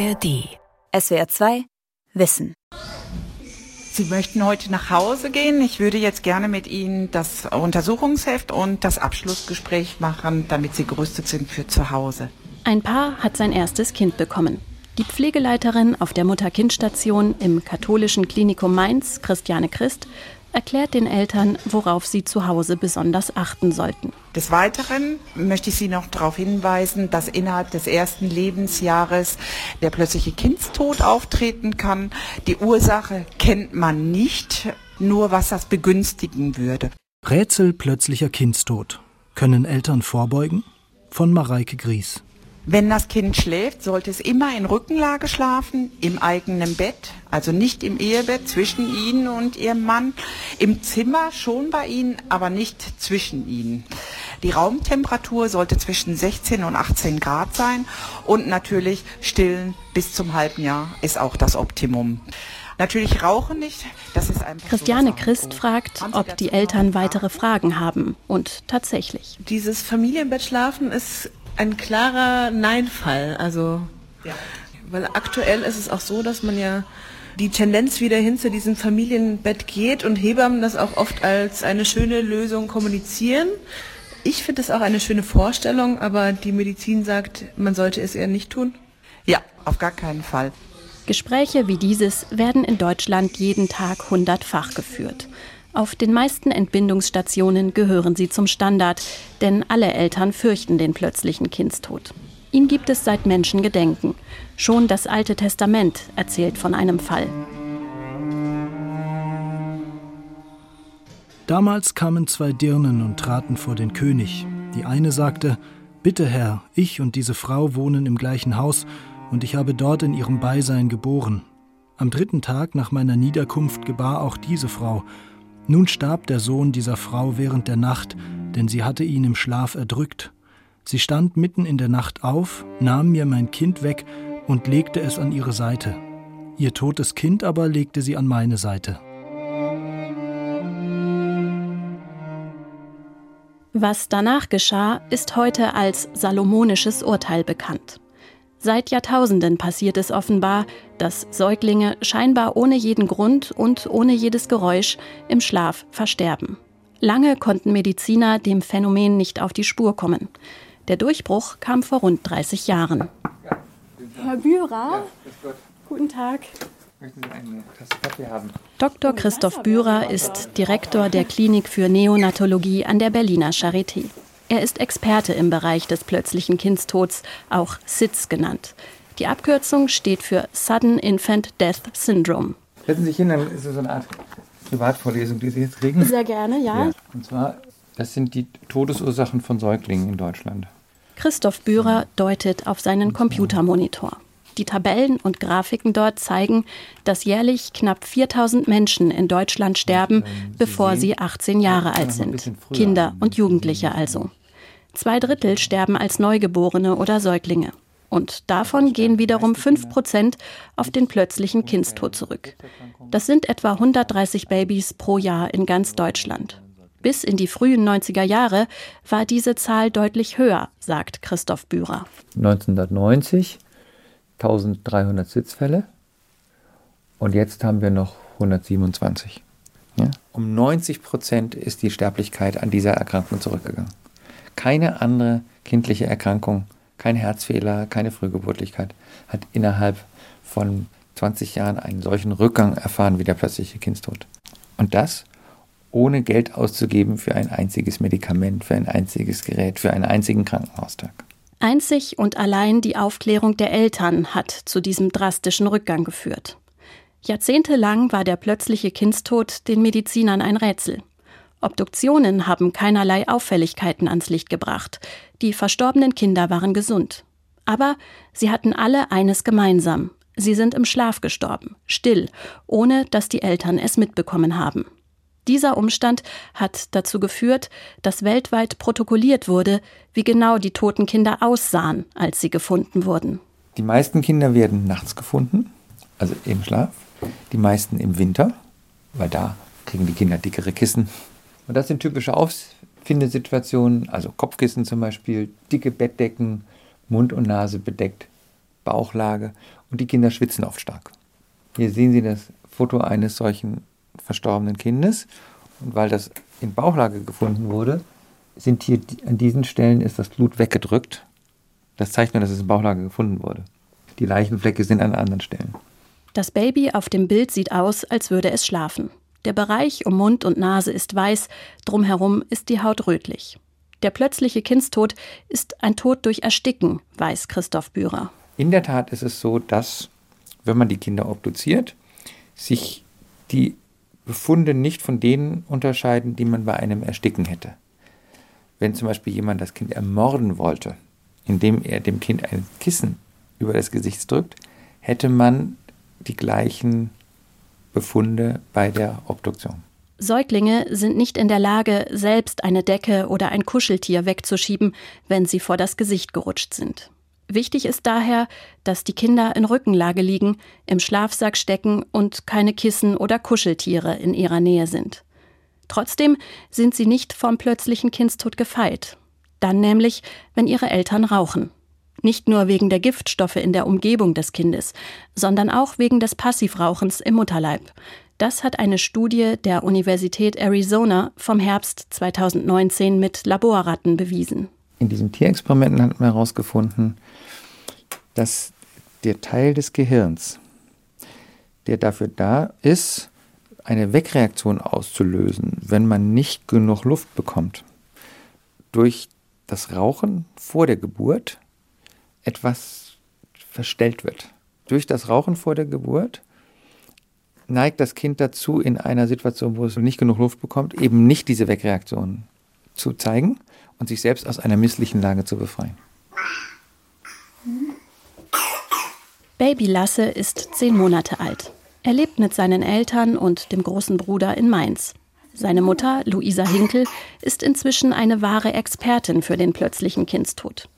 ARD. SWR 2 Wissen. Sie möchten heute nach Hause gehen. Ich würde jetzt gerne mit Ihnen das Untersuchungsheft und das Abschlussgespräch machen, damit Sie gerüstet sind für zu Hause. Ein Paar hat sein erstes Kind bekommen. Die Pflegeleiterin auf der Mutter-Kind-Station im katholischen Klinikum Mainz, Christiane Christ, erklärt den Eltern, worauf sie zu Hause besonders achten sollten. Des Weiteren möchte ich Sie noch darauf hinweisen, dass innerhalb des ersten Lebensjahres der plötzliche Kindstod auftreten kann. Die Ursache kennt man nicht, nur was das begünstigen würde. Rätsel plötzlicher Kindstod. Können Eltern vorbeugen? Von Mareike Gries. Wenn das Kind schläft, sollte es immer in Rückenlage schlafen, im eigenen Bett, also nicht im Ehebett zwischen Ihnen und Ihrem Mann, im Zimmer schon bei Ihnen, aber nicht zwischen Ihnen. Die Raumtemperatur sollte zwischen 16 und 18 Grad sein und natürlich stillen bis zum halben Jahr ist auch das Optimum. Natürlich rauchen nicht. Das ist einfach Christiane so Christ fragt, ob die Eltern weitere Fragen haben. Und tatsächlich. Dieses Familienbettschlafen ist ein klarer Nein-Fall. Also, ja. weil aktuell ist es auch so, dass man ja die Tendenz wieder hin zu diesem Familienbett geht und Hebammen das auch oft als eine schöne Lösung kommunizieren. Ich finde das auch eine schöne Vorstellung, aber die Medizin sagt, man sollte es eher nicht tun. Ja, auf gar keinen Fall. Gespräche wie dieses werden in Deutschland jeden Tag hundertfach geführt. Auf den meisten Entbindungsstationen gehören sie zum Standard, denn alle Eltern fürchten den plötzlichen Kindstod. Ihn gibt es seit Menschengedenken. Schon das Alte Testament erzählt von einem Fall. Damals kamen zwei Dirnen und traten vor den König. Die eine sagte, Bitte Herr, ich und diese Frau wohnen im gleichen Haus, und ich habe dort in ihrem Beisein geboren. Am dritten Tag nach meiner Niederkunft gebar auch diese Frau, nun starb der Sohn dieser Frau während der Nacht, denn sie hatte ihn im Schlaf erdrückt. Sie stand mitten in der Nacht auf, nahm mir mein Kind weg und legte es an ihre Seite. Ihr totes Kind aber legte sie an meine Seite. Was danach geschah, ist heute als salomonisches Urteil bekannt. Seit Jahrtausenden passiert es offenbar, dass Säuglinge scheinbar ohne jeden Grund und ohne jedes Geräusch im Schlaf versterben. Lange konnten Mediziner dem Phänomen nicht auf die Spur kommen. Der Durchbruch kam vor rund 30 Jahren. Herr Bührer, ja, guten Tag. Möchten Sie eine Tasse Kaffee haben? Dr. Christoph Bührer ist Direktor der Klinik für Neonatologie an der Berliner Charité. Er ist Experte im Bereich des plötzlichen Kindstods, auch SIDS genannt. Die Abkürzung steht für Sudden Infant Death Syndrome. Setzen Sie sich hin, dann ist es so eine Art Privatvorlesung, die Sie jetzt kriegen. Sehr gerne, ja. ja. Und zwar, das sind die Todesursachen von Säuglingen in Deutschland. Christoph Bührer deutet auf seinen Computermonitor. Die Tabellen und Grafiken dort zeigen, dass jährlich knapp 4000 Menschen in Deutschland sterben, bevor sie 18 Jahre alt sind. Kinder und Jugendliche also. Zwei Drittel sterben als Neugeborene oder Säuglinge. Und davon gehen wiederum 5 Prozent auf den plötzlichen Kindstod zurück. Das sind etwa 130 Babys pro Jahr in ganz Deutschland. Bis in die frühen 90er Jahre war diese Zahl deutlich höher, sagt Christoph Bührer. 1990 1300 Sitzfälle und jetzt haben wir noch 127. Ja? Um 90 Prozent ist die Sterblichkeit an dieser Erkrankung zurückgegangen. Keine andere kindliche Erkrankung, kein Herzfehler, keine Frühgeburtlichkeit hat innerhalb von 20 Jahren einen solchen Rückgang erfahren wie der plötzliche Kindstod. Und das ohne Geld auszugeben für ein einziges Medikament, für ein einziges Gerät, für einen einzigen Krankenhaustag. Einzig und allein die Aufklärung der Eltern hat zu diesem drastischen Rückgang geführt. Jahrzehntelang war der plötzliche Kindstod den Medizinern ein Rätsel. Obduktionen haben keinerlei Auffälligkeiten ans Licht gebracht. Die verstorbenen Kinder waren gesund. Aber sie hatten alle eines gemeinsam. Sie sind im Schlaf gestorben, still, ohne dass die Eltern es mitbekommen haben. Dieser Umstand hat dazu geführt, dass weltweit protokolliert wurde, wie genau die toten Kinder aussahen, als sie gefunden wurden. Die meisten Kinder werden nachts gefunden, also im Schlaf. Die meisten im Winter, weil da kriegen die Kinder dickere Kissen und das sind typische Auffindesituationen, also Kopfkissen zum Beispiel, dicke Bettdecken, Mund und Nase bedeckt, Bauchlage. und die Kinder schwitzen oft stark. Hier sehen Sie das Foto eines solchen verstorbenen Kindes. Und weil das in Bauchlage gefunden wurde, sind hier an diesen Stellen ist das Blut weggedrückt. Das zeigt nur, dass es in Bauchlage gefunden wurde. Die Leichenflecke sind an anderen Stellen. Das Baby auf dem Bild sieht aus, als würde es schlafen. Der Bereich um Mund und Nase ist weiß, drumherum ist die Haut rötlich. Der plötzliche Kindstod ist ein Tod durch Ersticken, weiß Christoph Bührer. In der Tat ist es so, dass, wenn man die Kinder obduziert, sich die Befunde nicht von denen unterscheiden, die man bei einem Ersticken hätte. Wenn zum Beispiel jemand das Kind ermorden wollte, indem er dem Kind ein Kissen über das Gesicht drückt, hätte man die gleichen Befunde bei der Obduktion. Säuglinge sind nicht in der Lage, selbst eine Decke oder ein Kuscheltier wegzuschieben, wenn sie vor das Gesicht gerutscht sind. Wichtig ist daher, dass die Kinder in Rückenlage liegen, im Schlafsack stecken und keine Kissen oder Kuscheltiere in ihrer Nähe sind. Trotzdem sind sie nicht vom plötzlichen Kindstod gefeit. Dann nämlich, wenn ihre Eltern rauchen. Nicht nur wegen der Giftstoffe in der Umgebung des Kindes, sondern auch wegen des Passivrauchens im Mutterleib. Das hat eine Studie der Universität Arizona vom Herbst 2019 mit Laborratten bewiesen. In diesen Tierexperimenten hat man herausgefunden, dass der Teil des Gehirns, der dafür da ist, eine Wegreaktion auszulösen, wenn man nicht genug Luft bekommt, durch das Rauchen vor der Geburt etwas verstellt wird. Durch das Rauchen vor der Geburt neigt das Kind dazu, in einer Situation, wo es nicht genug Luft bekommt, eben nicht diese Wegreaktion zu zeigen und sich selbst aus einer misslichen Lage zu befreien. Baby Lasse ist zehn Monate alt. Er lebt mit seinen Eltern und dem großen Bruder in Mainz. Seine Mutter, Luisa Hinkel, ist inzwischen eine wahre Expertin für den plötzlichen Kindstod.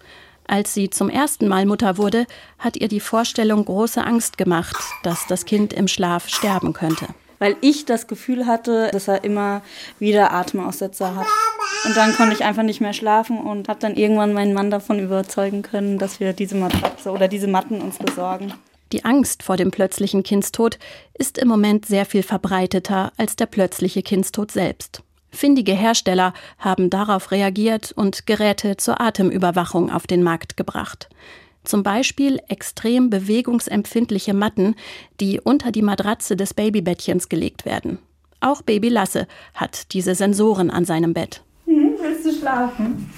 Als sie zum ersten Mal Mutter wurde, hat ihr die Vorstellung große Angst gemacht, dass das Kind im Schlaf sterben könnte. Weil ich das Gefühl hatte, dass er immer wieder Atemaussetzer hat. Und dann konnte ich einfach nicht mehr schlafen und habe dann irgendwann meinen Mann davon überzeugen können, dass wir diese Matratze oder diese Matten uns besorgen. Die Angst vor dem plötzlichen Kindstod ist im Moment sehr viel verbreiteter als der plötzliche Kindstod selbst. Findige Hersteller haben darauf reagiert und Geräte zur Atemüberwachung auf den Markt gebracht. Zum Beispiel extrem bewegungsempfindliche Matten, die unter die Matratze des Babybettchens gelegt werden. Auch Baby Lasse hat diese Sensoren an seinem Bett. Hm, willst du schlafen?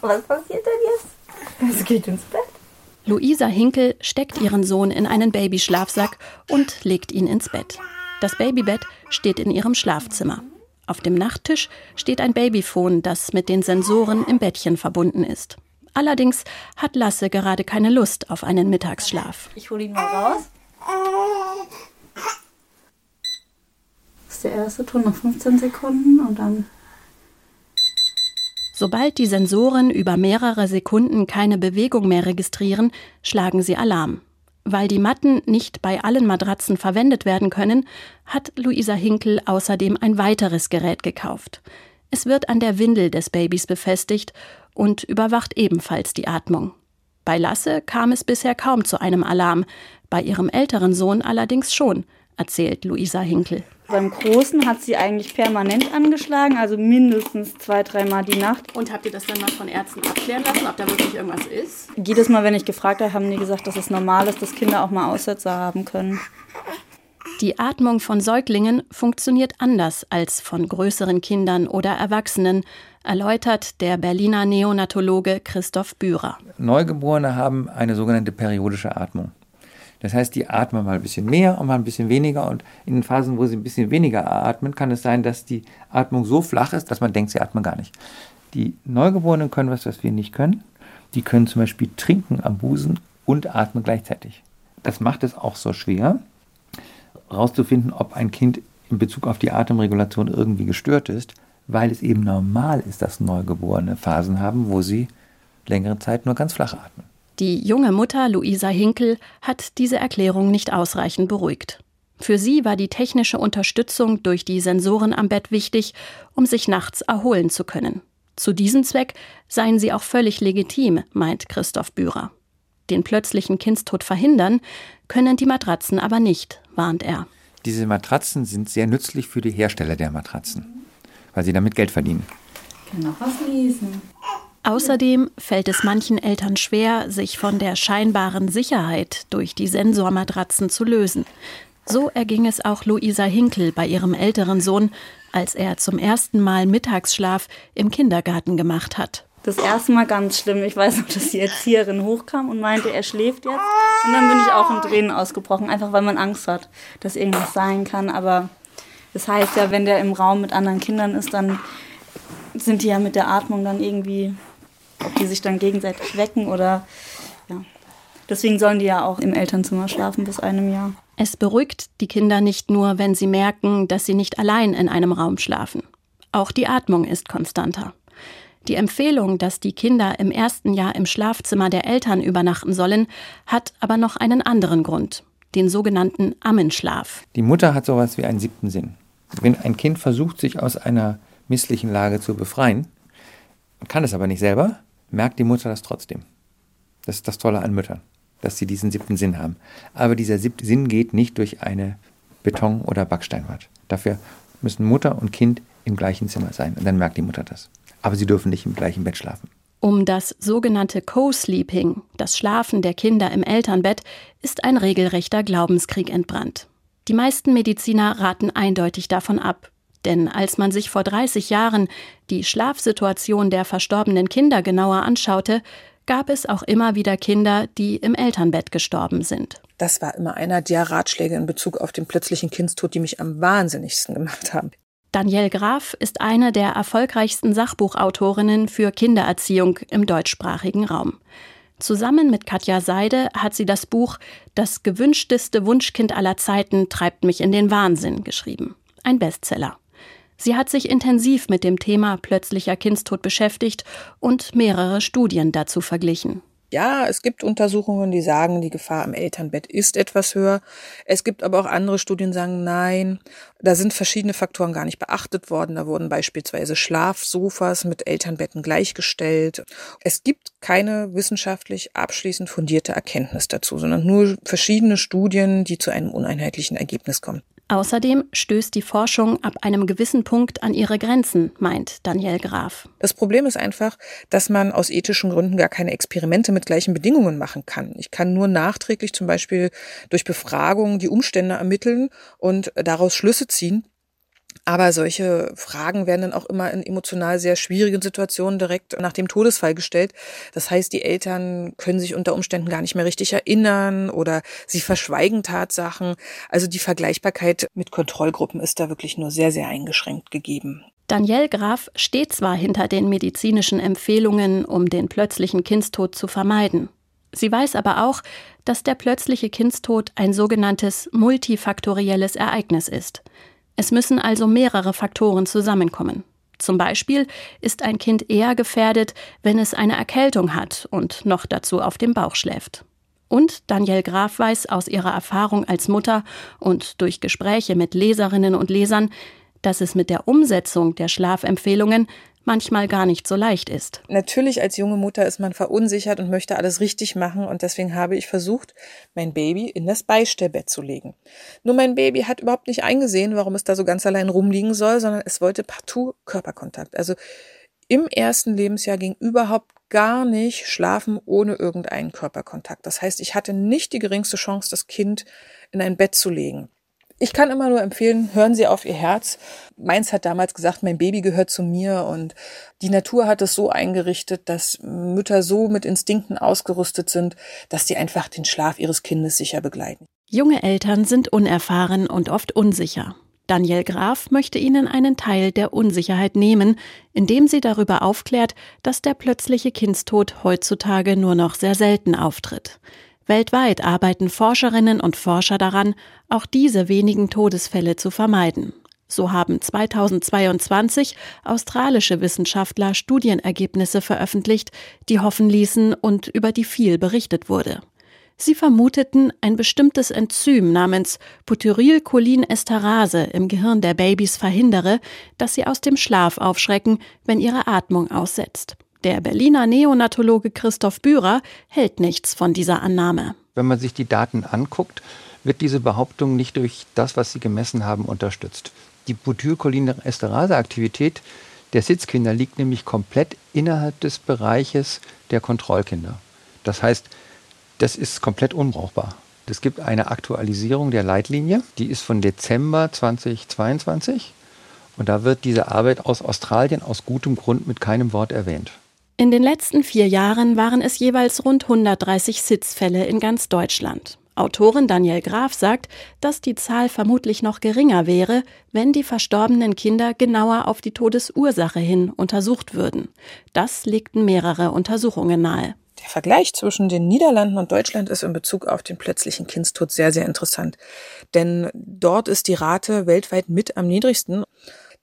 Was passiert denn jetzt? Es geht ins Bett. Luisa Hinkel steckt ihren Sohn in einen Babyschlafsack und legt ihn ins Bett. Das Babybett steht in ihrem Schlafzimmer. Auf dem Nachttisch steht ein Babyphone, das mit den Sensoren im Bettchen verbunden ist. Allerdings hat Lasse gerade keine Lust auf einen Mittagsschlaf. Ich hole ihn mal raus. Das ist der erste Ton nach 15 Sekunden und dann. Sobald die Sensoren über mehrere Sekunden keine Bewegung mehr registrieren, schlagen sie Alarm. Weil die Matten nicht bei allen Matratzen verwendet werden können, hat Luisa Hinkel außerdem ein weiteres Gerät gekauft. Es wird an der Windel des Babys befestigt und überwacht ebenfalls die Atmung. Bei Lasse kam es bisher kaum zu einem Alarm, bei ihrem älteren Sohn allerdings schon, erzählt Luisa Hinkel. Beim Großen hat sie eigentlich permanent angeschlagen, also mindestens zwei, dreimal die Nacht. Und habt ihr das dann mal von Ärzten abklären lassen, ob da wirklich irgendwas ist? Jedes Mal, wenn ich gefragt habe, haben die gesagt, dass es normal ist, dass Kinder auch mal Aussetzer haben können. Die Atmung von Säuglingen funktioniert anders als von größeren Kindern oder Erwachsenen, erläutert der Berliner Neonatologe Christoph Bührer. Neugeborene haben eine sogenannte periodische Atmung. Das heißt, die atmen mal ein bisschen mehr und mal ein bisschen weniger. Und in den Phasen, wo sie ein bisschen weniger atmen, kann es sein, dass die Atmung so flach ist, dass man denkt, sie atmen gar nicht. Die Neugeborenen können was, was wir nicht können. Die können zum Beispiel trinken am Busen und atmen gleichzeitig. Das macht es auch so schwer, herauszufinden, ob ein Kind in Bezug auf die Atemregulation irgendwie gestört ist, weil es eben normal ist, dass Neugeborene Phasen haben, wo sie längere Zeit nur ganz flach atmen. Die junge Mutter Luisa Hinkel hat diese Erklärung nicht ausreichend beruhigt. Für sie war die technische Unterstützung durch die Sensoren am Bett wichtig, um sich nachts erholen zu können. Zu diesem Zweck seien sie auch völlig legitim, meint Christoph Bührer. Den plötzlichen Kindstod verhindern können die Matratzen aber nicht, warnt er. Diese Matratzen sind sehr nützlich für die Hersteller der Matratzen, weil sie damit Geld verdienen. Ich kann noch was lesen. Außerdem fällt es manchen Eltern schwer, sich von der scheinbaren Sicherheit durch die Sensormatratzen zu lösen. So erging es auch Luisa Hinkel bei ihrem älteren Sohn, als er zum ersten Mal Mittagsschlaf im Kindergarten gemacht hat. Das erste Mal ganz schlimm. Ich weiß noch, dass die Erzieherin hochkam und meinte, er schläft jetzt. Und dann bin ich auch in Tränen ausgebrochen, einfach weil man Angst hat, dass irgendwas sein kann. Aber das heißt ja, wenn der im Raum mit anderen Kindern ist, dann sind die ja mit der Atmung dann irgendwie, ob die sich dann gegenseitig wecken oder ja. Deswegen sollen die ja auch im Elternzimmer schlafen bis einem Jahr. Es beruhigt die Kinder nicht nur, wenn sie merken, dass sie nicht allein in einem Raum schlafen. Auch die Atmung ist konstanter. Die Empfehlung, dass die Kinder im ersten Jahr im Schlafzimmer der Eltern übernachten sollen, hat aber noch einen anderen Grund, den sogenannten Ammenschlaf. Die Mutter hat sowas wie einen siebten Sinn. Wenn ein Kind versucht, sich aus einer misslichen Lage zu befreien, kann es aber nicht selber, merkt die Mutter das trotzdem. Das ist das Tolle an Müttern, dass sie diesen siebten Sinn haben. Aber dieser siebte Sinn geht nicht durch eine Beton- oder Backsteinwand. Dafür müssen Mutter und Kind im gleichen Zimmer sein. Und dann merkt die Mutter das aber sie dürfen nicht im gleichen Bett schlafen. Um das sogenannte Co-Sleeping, das Schlafen der Kinder im Elternbett, ist ein regelrechter Glaubenskrieg entbrannt. Die meisten Mediziner raten eindeutig davon ab, denn als man sich vor 30 Jahren die Schlafsituation der verstorbenen Kinder genauer anschaute, gab es auch immer wieder Kinder, die im Elternbett gestorben sind. Das war immer einer der Ratschläge in Bezug auf den plötzlichen Kindstod, die mich am wahnsinnigsten gemacht haben. Danielle Graf ist eine der erfolgreichsten Sachbuchautorinnen für Kindererziehung im deutschsprachigen Raum. Zusammen mit Katja Seide hat sie das Buch Das gewünschteste Wunschkind aller Zeiten treibt mich in den Wahnsinn geschrieben. Ein Bestseller. Sie hat sich intensiv mit dem Thema plötzlicher Kindstod beschäftigt und mehrere Studien dazu verglichen. Ja, es gibt Untersuchungen, die sagen, die Gefahr im Elternbett ist etwas höher. Es gibt aber auch andere Studien, die sagen, nein, da sind verschiedene Faktoren gar nicht beachtet worden. Da wurden beispielsweise Schlafsofas mit Elternbetten gleichgestellt. Es gibt keine wissenschaftlich abschließend fundierte Erkenntnis dazu, sondern nur verschiedene Studien, die zu einem uneinheitlichen Ergebnis kommen. Außerdem stößt die Forschung ab einem gewissen Punkt an ihre Grenzen, meint Daniel Graf. Das Problem ist einfach, dass man aus ethischen Gründen gar keine Experimente mit gleichen Bedingungen machen kann. Ich kann nur nachträglich zum Beispiel durch Befragung die Umstände ermitteln und daraus Schlüsse ziehen, aber solche Fragen werden dann auch immer in emotional sehr schwierigen Situationen direkt nach dem Todesfall gestellt. Das heißt, die Eltern können sich unter Umständen gar nicht mehr richtig erinnern oder sie verschweigen Tatsachen. Also die Vergleichbarkeit mit Kontrollgruppen ist da wirklich nur sehr, sehr eingeschränkt gegeben. Danielle Graf steht zwar hinter den medizinischen Empfehlungen, um den plötzlichen Kindstod zu vermeiden. Sie weiß aber auch, dass der plötzliche Kindstod ein sogenanntes multifaktorielles Ereignis ist. Es müssen also mehrere Faktoren zusammenkommen. Zum Beispiel ist ein Kind eher gefährdet, wenn es eine Erkältung hat und noch dazu auf dem Bauch schläft. Und Danielle Graf weiß aus ihrer Erfahrung als Mutter und durch Gespräche mit Leserinnen und Lesern, dass es mit der Umsetzung der Schlafempfehlungen manchmal gar nicht so leicht ist. Natürlich als junge Mutter ist man verunsichert und möchte alles richtig machen und deswegen habe ich versucht, mein Baby in das Beistellbett zu legen. Nur mein Baby hat überhaupt nicht eingesehen, warum es da so ganz allein rumliegen soll, sondern es wollte partout Körperkontakt. Also im ersten Lebensjahr ging überhaupt gar nicht schlafen ohne irgendeinen Körperkontakt. Das heißt, ich hatte nicht die geringste Chance, das Kind in ein Bett zu legen. Ich kann immer nur empfehlen, hören Sie auf Ihr Herz. Meins hat damals gesagt, mein Baby gehört zu mir und die Natur hat es so eingerichtet, dass Mütter so mit Instinkten ausgerüstet sind, dass sie einfach den Schlaf ihres Kindes sicher begleiten. Junge Eltern sind unerfahren und oft unsicher. Daniel Graf möchte ihnen einen Teil der Unsicherheit nehmen, indem sie darüber aufklärt, dass der plötzliche Kindstod heutzutage nur noch sehr selten auftritt. Weltweit arbeiten Forscherinnen und Forscher daran, auch diese wenigen Todesfälle zu vermeiden. So haben 2022 australische Wissenschaftler Studienergebnisse veröffentlicht, die hoffen ließen und über die viel berichtet wurde. Sie vermuteten, ein bestimmtes Enzym namens Butyrylcholinesterase im Gehirn der Babys verhindere, dass sie aus dem Schlaf aufschrecken, wenn ihre Atmung aussetzt. Der Berliner Neonatologe Christoph Bührer hält nichts von dieser Annahme. Wenn man sich die Daten anguckt, wird diese Behauptung nicht durch das, was sie gemessen haben, unterstützt. Die Butylcholinesterase-Aktivität der Sitzkinder liegt nämlich komplett innerhalb des Bereiches der Kontrollkinder. Das heißt, das ist komplett unbrauchbar. Es gibt eine Aktualisierung der Leitlinie, die ist von Dezember 2022 und da wird diese Arbeit aus Australien aus gutem Grund mit keinem Wort erwähnt. In den letzten vier Jahren waren es jeweils rund 130 Sitzfälle in ganz Deutschland. Autorin Danielle Graf sagt, dass die Zahl vermutlich noch geringer wäre, wenn die verstorbenen Kinder genauer auf die Todesursache hin untersucht würden. Das legten mehrere Untersuchungen nahe. Der Vergleich zwischen den Niederlanden und Deutschland ist in Bezug auf den plötzlichen Kindstod sehr, sehr interessant. Denn dort ist die Rate weltweit mit am niedrigsten.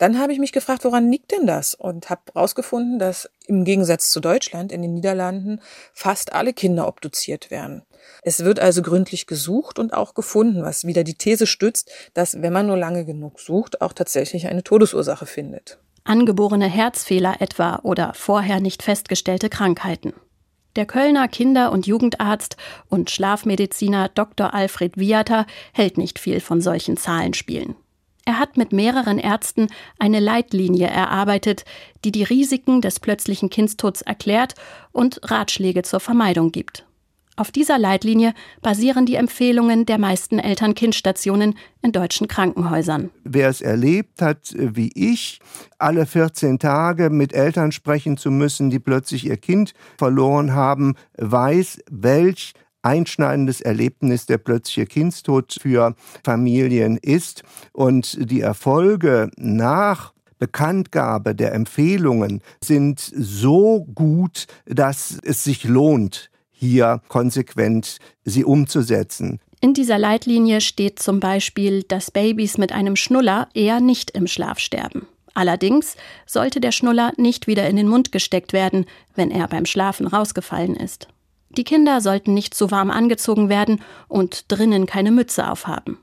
Dann habe ich mich gefragt, woran liegt denn das? Und habe herausgefunden, dass im Gegensatz zu Deutschland in den Niederlanden fast alle Kinder obduziert werden. Es wird also gründlich gesucht und auch gefunden, was wieder die These stützt, dass wenn man nur lange genug sucht, auch tatsächlich eine Todesursache findet. Angeborene Herzfehler etwa oder vorher nicht festgestellte Krankheiten. Der Kölner Kinder- und Jugendarzt und Schlafmediziner Dr. Alfred Viata hält nicht viel von solchen Zahlenspielen. Er hat mit mehreren Ärzten eine Leitlinie erarbeitet, die die Risiken des plötzlichen Kindstods erklärt und Ratschläge zur Vermeidung gibt. Auf dieser Leitlinie basieren die Empfehlungen der meisten Eltern-Kind-Stationen in deutschen Krankenhäusern. Wer es erlebt hat, wie ich, alle 14 Tage mit Eltern sprechen zu müssen, die plötzlich ihr Kind verloren haben, weiß, welch einschneidendes Erlebnis der plötzliche Kindstod für Familien ist. Und die Erfolge nach Bekanntgabe der Empfehlungen sind so gut, dass es sich lohnt, hier konsequent sie umzusetzen. In dieser Leitlinie steht zum Beispiel, dass Babys mit einem Schnuller eher nicht im Schlaf sterben. Allerdings sollte der Schnuller nicht wieder in den Mund gesteckt werden, wenn er beim Schlafen rausgefallen ist. Die Kinder sollten nicht zu warm angezogen werden und drinnen keine Mütze aufhaben.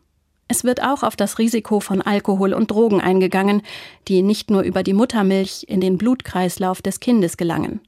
Es wird auch auf das Risiko von Alkohol und Drogen eingegangen, die nicht nur über die Muttermilch in den Blutkreislauf des Kindes gelangen.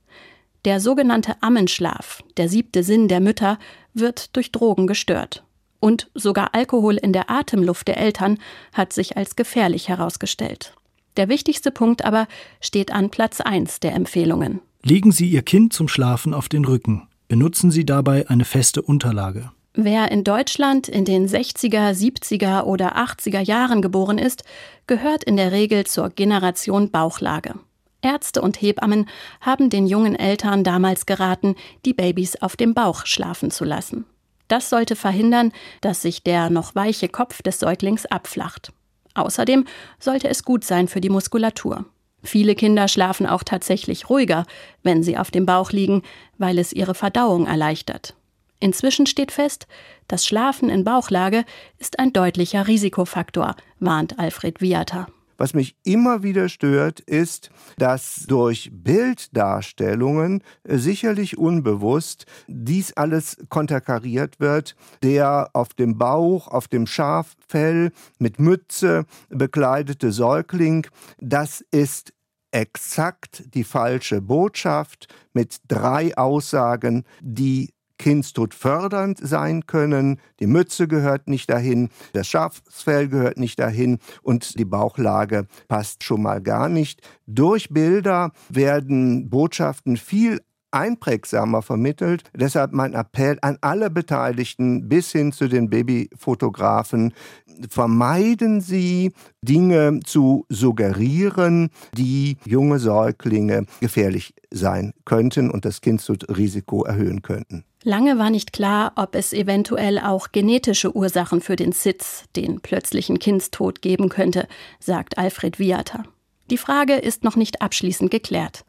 Der sogenannte Ammenschlaf, der siebte Sinn der Mütter, wird durch Drogen gestört. Und sogar Alkohol in der Atemluft der Eltern hat sich als gefährlich herausgestellt. Der wichtigste Punkt aber steht an Platz 1 der Empfehlungen. Legen Sie Ihr Kind zum Schlafen auf den Rücken. Benutzen Sie dabei eine feste Unterlage. Wer in Deutschland in den 60er, 70er oder 80er Jahren geboren ist, gehört in der Regel zur Generation Bauchlage. Ärzte und Hebammen haben den jungen Eltern damals geraten, die Babys auf dem Bauch schlafen zu lassen. Das sollte verhindern, dass sich der noch weiche Kopf des Säuglings abflacht. Außerdem sollte es gut sein für die Muskulatur. Viele Kinder schlafen auch tatsächlich ruhiger, wenn sie auf dem Bauch liegen, weil es ihre Verdauung erleichtert. Inzwischen steht fest, das Schlafen in Bauchlage ist ein deutlicher Risikofaktor, warnt Alfred Viata. Was mich immer wieder stört, ist, dass durch Bilddarstellungen äh, sicherlich unbewusst dies alles konterkariert wird. Der auf dem Bauch, auf dem Schaffell mit Mütze bekleidete Säugling, das ist exakt die falsche Botschaft mit drei Aussagen, die Kindstod fördernd sein können. Die Mütze gehört nicht dahin, das Schafsfell gehört nicht dahin und die Bauchlage passt schon mal gar nicht. Durch Bilder werden Botschaften viel einprägsamer vermittelt. Deshalb mein Appell an alle Beteiligten bis hin zu den Babyfotografen, vermeiden Sie Dinge zu suggerieren, die junge Säuglinge gefährlich sein könnten und das Kindsrisiko erhöhen könnten. Lange war nicht klar, ob es eventuell auch genetische Ursachen für den Sitz, den plötzlichen Kindstod geben könnte, sagt Alfred Viata. Die Frage ist noch nicht abschließend geklärt.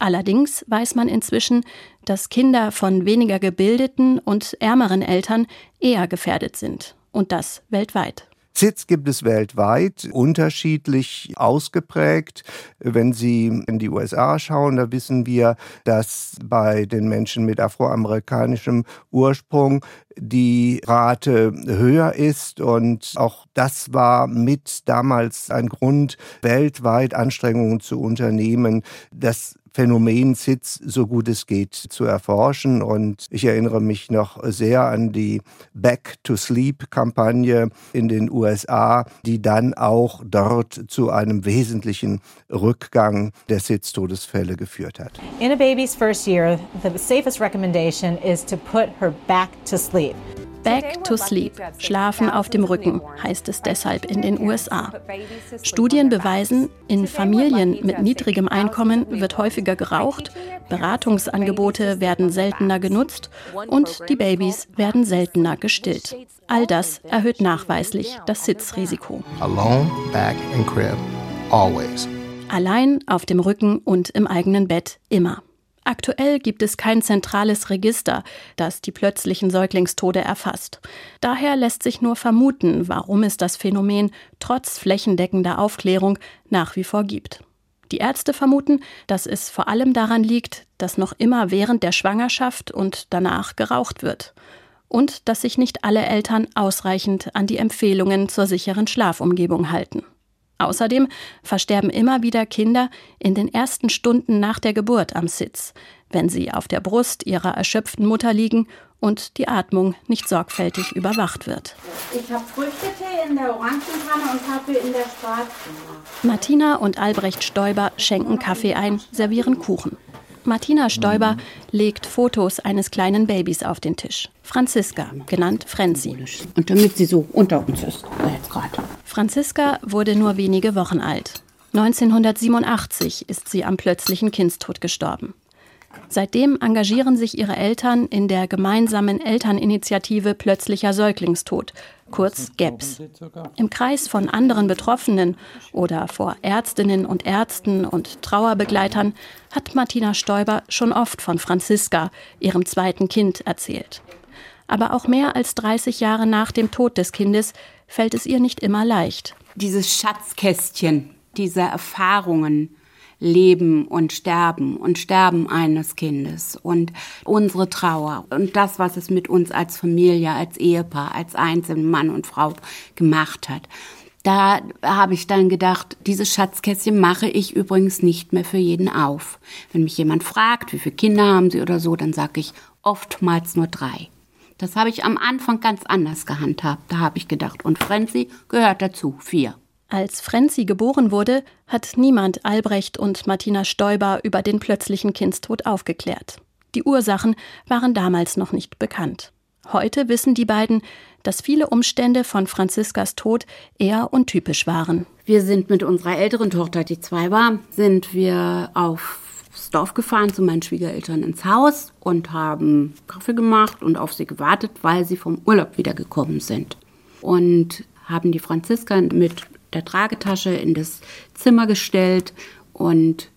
Allerdings weiß man inzwischen, dass Kinder von weniger gebildeten und ärmeren Eltern eher gefährdet sind. Und das weltweit. SIDS gibt es weltweit unterschiedlich ausgeprägt. Wenn Sie in die USA schauen, da wissen wir, dass bei den Menschen mit afroamerikanischem Ursprung die Rate höher ist. Und auch das war mit damals ein Grund, weltweit Anstrengungen zu unternehmen, das Phänomen SIDS so gut es geht zu erforschen. Und ich erinnere mich noch sehr an die Back to Sleep-Kampagne in den USA, die dann auch dort zu einem wesentlichen Rückgang der SIDS-Todesfälle geführt hat. In a baby's first year, the safest recommendation is to put her back to sleep. Back to Sleep, Schlafen auf dem Rücken, heißt es deshalb in den USA. Studien beweisen, in Familien mit niedrigem Einkommen wird häufiger geraucht, Beratungsangebote werden seltener genutzt und die Babys werden seltener gestillt. All das erhöht nachweislich das Sitzrisiko. Alone, back and crib, always. Allein, auf dem Rücken und im eigenen Bett immer. Aktuell gibt es kein zentrales Register, das die plötzlichen Säuglingstode erfasst. Daher lässt sich nur vermuten, warum es das Phänomen trotz flächendeckender Aufklärung nach wie vor gibt. Die Ärzte vermuten, dass es vor allem daran liegt, dass noch immer während der Schwangerschaft und danach geraucht wird. Und dass sich nicht alle Eltern ausreichend an die Empfehlungen zur sicheren Schlafumgebung halten. Außerdem versterben immer wieder Kinder in den ersten Stunden nach der Geburt am Sitz, wenn sie auf der Brust ihrer erschöpften Mutter liegen und die Atmung nicht sorgfältig überwacht wird. Ich habe Früchtetee in der Orangenkanne und Kaffee in der Sprat. Martina und Albrecht Stoiber schenken Kaffee ein, servieren Kuchen. Martina Stoiber legt Fotos eines kleinen Babys auf den Tisch. Franziska, genannt Frenzi. Und damit sie so unter uns ist, jetzt gerade. Franziska wurde nur wenige Wochen alt. 1987 ist sie am plötzlichen Kindstod gestorben. Seitdem engagieren sich ihre Eltern in der gemeinsamen Elterninitiative Plötzlicher Säuglingstod, kurz GEPS. Im Kreis von anderen Betroffenen oder vor Ärztinnen und Ärzten und Trauerbegleitern hat Martina Stoiber schon oft von Franziska, ihrem zweiten Kind, erzählt. Aber auch mehr als 30 Jahre nach dem Tod des Kindes fällt es ihr nicht immer leicht. Dieses Schatzkästchen dieser Erfahrungen, Leben und Sterben und Sterben eines Kindes und unsere Trauer und das, was es mit uns als Familie, als Ehepaar, als einzelnen Mann und Frau gemacht hat. Da habe ich dann gedacht, dieses Schatzkästchen mache ich übrigens nicht mehr für jeden auf. Wenn mich jemand fragt, wie viele Kinder haben Sie oder so, dann sage ich oftmals nur drei. Das habe ich am Anfang ganz anders gehandhabt. Da habe ich gedacht, und Frenzy gehört dazu, vier. Als Frenzy geboren wurde, hat niemand Albrecht und Martina Stoiber über den plötzlichen Kindstod aufgeklärt. Die Ursachen waren damals noch nicht bekannt. Heute wissen die beiden, dass viele Umstände von Franziskas Tod eher untypisch waren. Wir sind mit unserer älteren Tochter, die zwei war, sind wir aufs Dorf gefahren zu meinen Schwiegereltern ins Haus und haben Kaffee gemacht und auf sie gewartet, weil sie vom Urlaub wiedergekommen sind. Und haben die Franziska mit der Tragetasche in das Zimmer gestellt und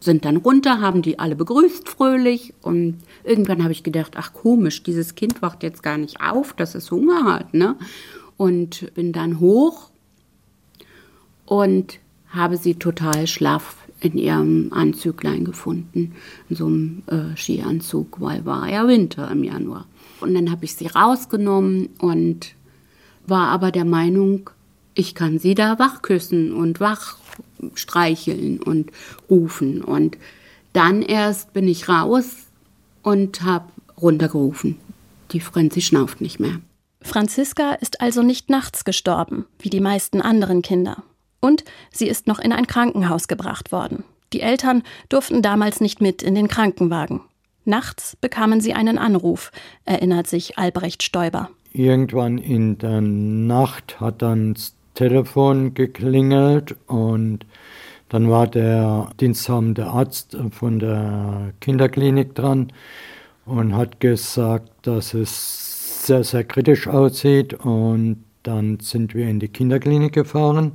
sind dann runter, haben die alle begrüßt fröhlich und irgendwann habe ich gedacht, ach komisch, dieses Kind wacht jetzt gar nicht auf, dass es Hunger hat, ne? Und bin dann hoch und habe sie total schlaff in ihrem Anzüglein gefunden, in so einem äh, Skianzug, weil war ja Winter im Januar. Und dann habe ich sie rausgenommen und war aber der Meinung, ich kann sie da wach küssen und wach streicheln und rufen. Und dann erst bin ich raus und habe runtergerufen. Die Frenzi schnauft nicht mehr. Franziska ist also nicht nachts gestorben, wie die meisten anderen Kinder. Und sie ist noch in ein Krankenhaus gebracht worden. Die Eltern durften damals nicht mit in den Krankenwagen. Nachts bekamen sie einen Anruf, erinnert sich Albrecht Stoiber. Irgendwann in der Nacht hat dann Telefon geklingelt und dann war der diensthabende Arzt von der Kinderklinik dran und hat gesagt, dass es sehr, sehr kritisch aussieht. Und dann sind wir in die Kinderklinik gefahren.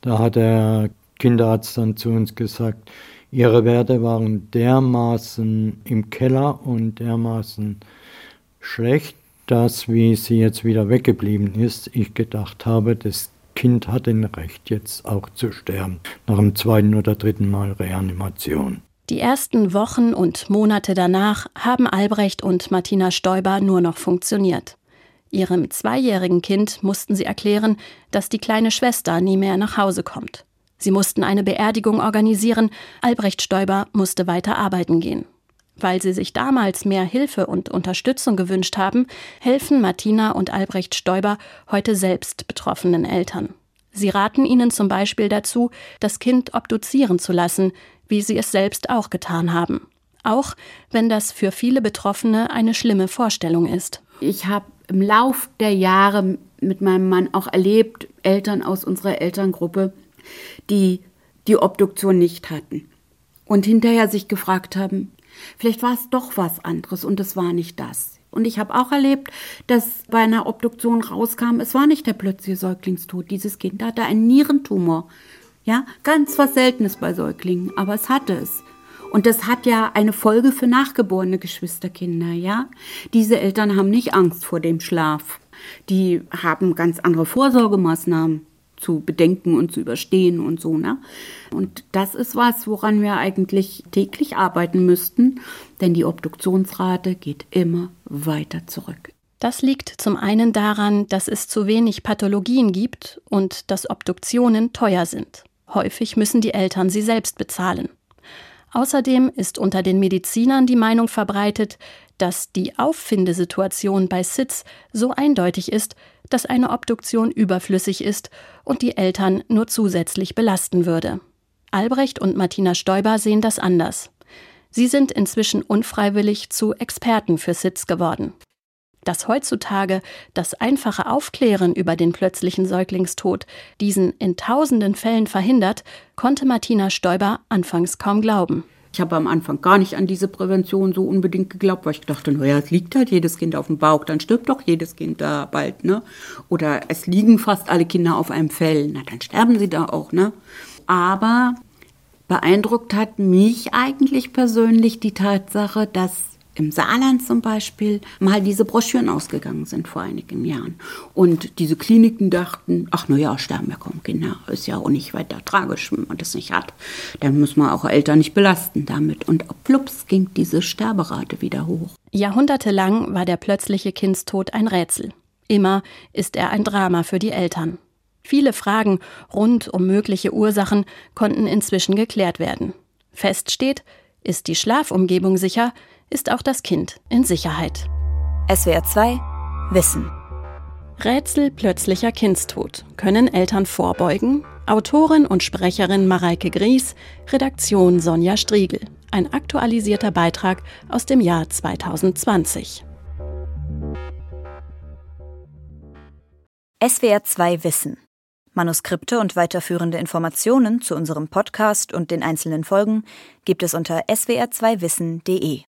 Da hat der Kinderarzt dann zu uns gesagt, ihre Werte waren dermaßen im Keller und dermaßen schlecht, dass, wie sie jetzt wieder weggeblieben ist, ich gedacht habe, das Kind hat ein Recht, jetzt auch zu sterben, nach dem zweiten oder dritten Mal Reanimation. Die ersten Wochen und Monate danach haben Albrecht und Martina Stoiber nur noch funktioniert. Ihrem zweijährigen Kind mussten sie erklären, dass die kleine Schwester nie mehr nach Hause kommt. Sie mussten eine Beerdigung organisieren, Albrecht Stoiber musste weiter arbeiten gehen. Weil sie sich damals mehr Hilfe und Unterstützung gewünscht haben, helfen Martina und Albrecht Stoiber heute selbst betroffenen Eltern. Sie raten ihnen zum Beispiel dazu, das Kind obduzieren zu lassen, wie sie es selbst auch getan haben. Auch wenn das für viele Betroffene eine schlimme Vorstellung ist. Ich habe im Lauf der Jahre mit meinem Mann auch erlebt, Eltern aus unserer Elterngruppe, die die Obduktion nicht hatten und hinterher sich gefragt haben, vielleicht war es doch was anderes und es war nicht das. Und ich habe auch erlebt, dass bei einer Obduktion rauskam, es war nicht der plötzliche Säuglingstod. Dieses Kind hatte einen Nierentumor. Ja, ganz was Seltenes bei Säuglingen, aber es hatte es. Und das hat ja eine Folge für nachgeborene Geschwisterkinder, ja. Diese Eltern haben nicht Angst vor dem Schlaf. Die haben ganz andere Vorsorgemaßnahmen zu bedenken und zu überstehen und so, ne? Und das ist was, woran wir eigentlich täglich arbeiten müssten, denn die Obduktionsrate geht immer weiter zurück. Das liegt zum einen daran, dass es zu wenig Pathologien gibt und dass Obduktionen teuer sind. Häufig müssen die Eltern sie selbst bezahlen. Außerdem ist unter den Medizinern die Meinung verbreitet, dass die Auffindesituation bei SIDS so eindeutig ist, dass eine Obduktion überflüssig ist und die Eltern nur zusätzlich belasten würde. Albrecht und Martina Stoiber sehen das anders. Sie sind inzwischen unfreiwillig zu Experten für SIDS geworden. Dass heutzutage das einfache Aufklären über den plötzlichen Säuglingstod diesen in tausenden Fällen verhindert, konnte Martina Stoiber anfangs kaum glauben. Ich habe am Anfang gar nicht an diese Prävention so unbedingt geglaubt, weil ich dachte, naja, es liegt halt jedes Kind auf dem Bauch, dann stirbt doch jedes Kind da bald, ne? Oder es liegen fast alle Kinder auf einem Fell, na dann sterben sie da auch, ne? Aber beeindruckt hat mich eigentlich persönlich die Tatsache, dass im Saarland zum Beispiel mal diese Broschüren ausgegangen sind vor einigen Jahren. Und diese Kliniken dachten, ach na ja, sterben ja kaum Kinder, ist ja auch nicht weiter tragisch, wenn man das nicht hat. Dann muss man auch Eltern nicht belasten damit. Und plups ging diese Sterberate wieder hoch. Jahrhundertelang war der plötzliche Kindstod ein Rätsel. Immer ist er ein Drama für die Eltern. Viele Fragen rund um mögliche Ursachen konnten inzwischen geklärt werden. Fest steht, ist die Schlafumgebung sicher, ist auch das Kind in Sicherheit. SWR 2 Wissen. Rätsel plötzlicher Kindstod. Können Eltern vorbeugen? Autorin und Sprecherin Mareike Gries, Redaktion Sonja Striegel. Ein aktualisierter Beitrag aus dem Jahr 2020. SWR 2 Wissen. Manuskripte und weiterführende Informationen zu unserem Podcast und den einzelnen Folgen gibt es unter swr2wissen.de.